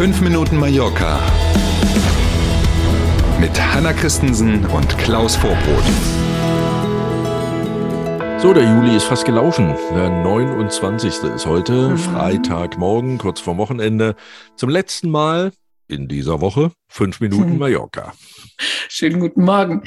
5 Minuten Mallorca mit Hanna Christensen und Klaus Vorbrot. So, der Juli ist fast gelaufen. Der 29. ist heute, mhm. Freitagmorgen, kurz vor Wochenende. Zum letzten Mal in dieser Woche 5 Minuten mhm. Mallorca. Schönen guten Morgen.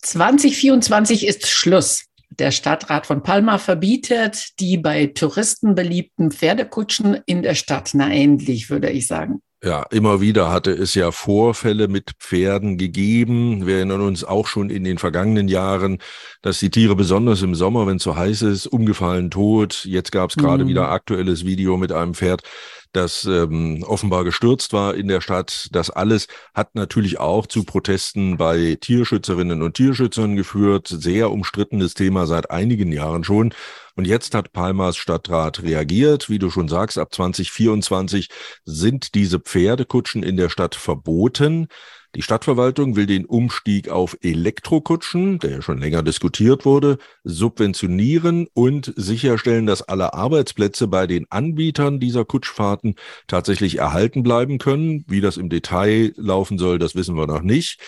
2024 ist Schluss. Der Stadtrat von Palma verbietet die bei Touristen beliebten Pferdekutschen in der Stadt. Na endlich, würde ich sagen. Ja, immer wieder hatte es ja Vorfälle mit Pferden gegeben. Wir erinnern uns auch schon in den vergangenen Jahren, dass die Tiere besonders im Sommer, wenn es so heiß ist, umgefallen tot. Jetzt gab es gerade mhm. wieder aktuelles Video mit einem Pferd, das ähm, offenbar gestürzt war in der Stadt. Das alles hat natürlich auch zu Protesten bei Tierschützerinnen und Tierschützern geführt. Sehr umstrittenes Thema seit einigen Jahren schon. Und jetzt hat Palmas Stadtrat reagiert. Wie du schon sagst, ab 2024 sind diese Pferdekutschen in der Stadt verboten. Die Stadtverwaltung will den Umstieg auf Elektrokutschen, der ja schon länger diskutiert wurde, subventionieren und sicherstellen, dass alle Arbeitsplätze bei den Anbietern dieser Kutschfahrten tatsächlich erhalten bleiben können. Wie das im Detail laufen soll, das wissen wir noch nicht.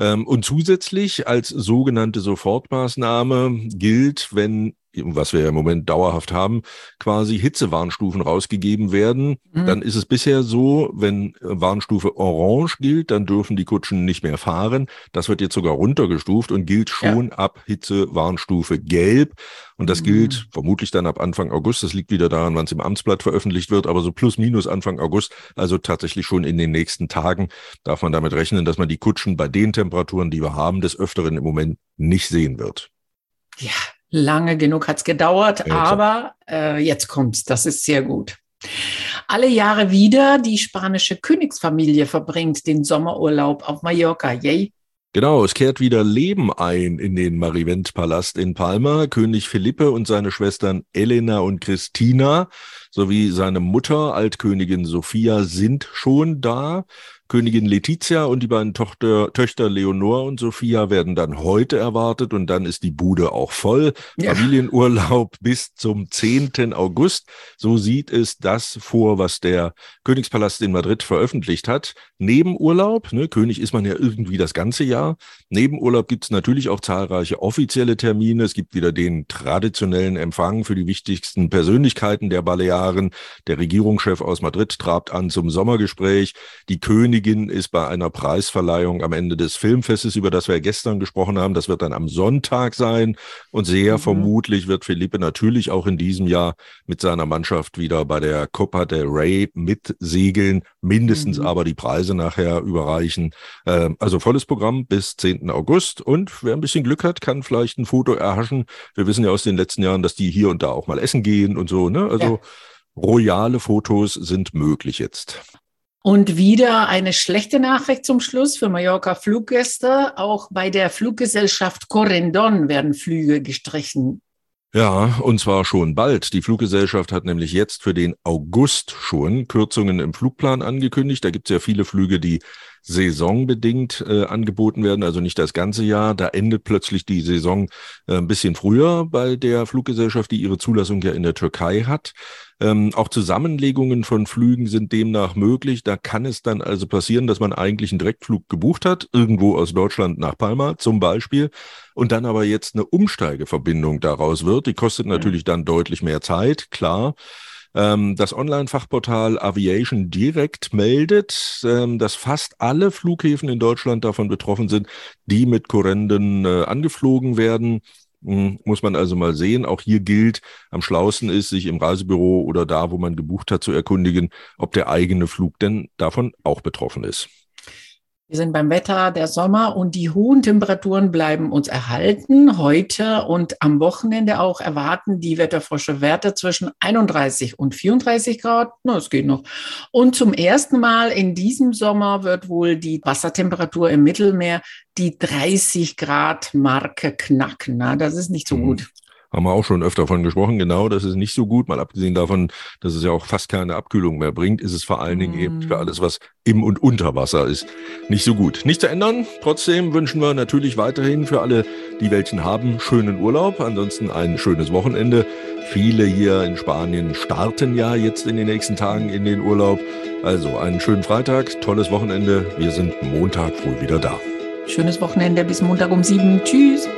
Ähm, und zusätzlich als sogenannte Sofortmaßnahme gilt, wenn was wir ja im Moment dauerhaft haben, quasi Hitzewarnstufen rausgegeben werden. Mhm. Dann ist es bisher so, wenn Warnstufe Orange gilt, dann dürfen die Kutschen nicht mehr fahren. Das wird jetzt sogar runtergestuft und gilt schon ja. ab Hitzewarnstufe Gelb. Und das mhm. gilt vermutlich dann ab Anfang August. Das liegt wieder daran, wann es im Amtsblatt veröffentlicht wird, aber so plus minus Anfang August, also tatsächlich schon in den nächsten Tagen, darf man damit rechnen, dass man die Kutschen bei den Temperaturen, die wir haben, des Öfteren im Moment nicht sehen wird. Ja, Lange genug hat's gedauert, ja, aber äh, jetzt kommt's. Das ist sehr gut. Alle Jahre wieder die spanische Königsfamilie verbringt den Sommerurlaub auf Mallorca. Yay! Genau, es kehrt wieder Leben ein in den Marivent-Palast in Palma. König Philippe und seine Schwestern Elena und Christina sowie seine Mutter, Altkönigin Sophia, sind schon da. Königin Letizia und die beiden Tochter, Töchter Leonor und Sophia werden dann heute erwartet und dann ist die Bude auch voll. Ja. Familienurlaub bis zum 10. August. So sieht es das vor, was der Königspalast in Madrid veröffentlicht hat. Nebenurlaub, ne, König ist man ja irgendwie das ganze Jahr. Nebenurlaub gibt es natürlich auch zahlreiche offizielle Termine. Es gibt wieder den traditionellen Empfang für die wichtigsten Persönlichkeiten der Balearen. Der Regierungschef aus Madrid trabt an zum Sommergespräch. Die Königin Königin ist bei einer Preisverleihung am Ende des Filmfestes, über das wir gestern gesprochen haben. Das wird dann am Sonntag sein. Und sehr mhm. vermutlich wird Felipe natürlich auch in diesem Jahr mit seiner Mannschaft wieder bei der Copa del Rey mitsegeln, mindestens mhm. aber die Preise nachher überreichen. Ähm, also volles Programm bis 10. August. Und wer ein bisschen Glück hat, kann vielleicht ein Foto erhaschen. Wir wissen ja aus den letzten Jahren, dass die hier und da auch mal essen gehen und so. Ne? Also ja. Royale Fotos sind möglich jetzt. Und wieder eine schlechte Nachricht zum Schluss für Mallorca Fluggäste. Auch bei der Fluggesellschaft Corendon werden Flüge gestrichen. Ja, und zwar schon bald. Die Fluggesellschaft hat nämlich jetzt für den August schon Kürzungen im Flugplan angekündigt. Da gibt es ja viele Flüge, die saisonbedingt äh, angeboten werden, also nicht das ganze Jahr. Da endet plötzlich die Saison äh, ein bisschen früher bei der Fluggesellschaft, die ihre Zulassung ja in der Türkei hat. Ähm, auch Zusammenlegungen von Flügen sind demnach möglich. Da kann es dann also passieren, dass man eigentlich einen Direktflug gebucht hat, irgendwo aus Deutschland nach Palma zum Beispiel, und dann aber jetzt eine Umsteigeverbindung daraus wird. Die kostet natürlich dann deutlich mehr Zeit, klar. Ähm, das Online-Fachportal Aviation Direct meldet, ähm, dass fast alle Flughäfen in Deutschland davon betroffen sind, die mit Korrenden äh, angeflogen werden. Hm, muss man also mal sehen. Auch hier gilt, am schlausten ist, sich im Reisebüro oder da, wo man gebucht hat, zu erkundigen, ob der eigene Flug denn davon auch betroffen ist. Wir sind beim Wetter der Sommer und die hohen Temperaturen bleiben uns erhalten. Heute und am Wochenende auch erwarten die Wetterfrosche Werte zwischen 31 und 34 Grad. Na, es geht noch. Und zum ersten Mal in diesem Sommer wird wohl die Wassertemperatur im Mittelmeer die 30 Grad Marke knacken. Na, das ist nicht so mhm. gut haben wir auch schon öfter von gesprochen. Genau, das ist nicht so gut. Mal abgesehen davon, dass es ja auch fast keine Abkühlung mehr bringt, ist es vor allen Dingen eben für mm. alles, was im und unter Wasser ist, nicht so gut. Nicht zu ändern. Trotzdem wünschen wir natürlich weiterhin für alle, die welchen haben, schönen Urlaub. Ansonsten ein schönes Wochenende. Viele hier in Spanien starten ja jetzt in den nächsten Tagen in den Urlaub. Also einen schönen Freitag, tolles Wochenende. Wir sind Montag wohl wieder da. Schönes Wochenende bis Montag um sieben. Tschüss.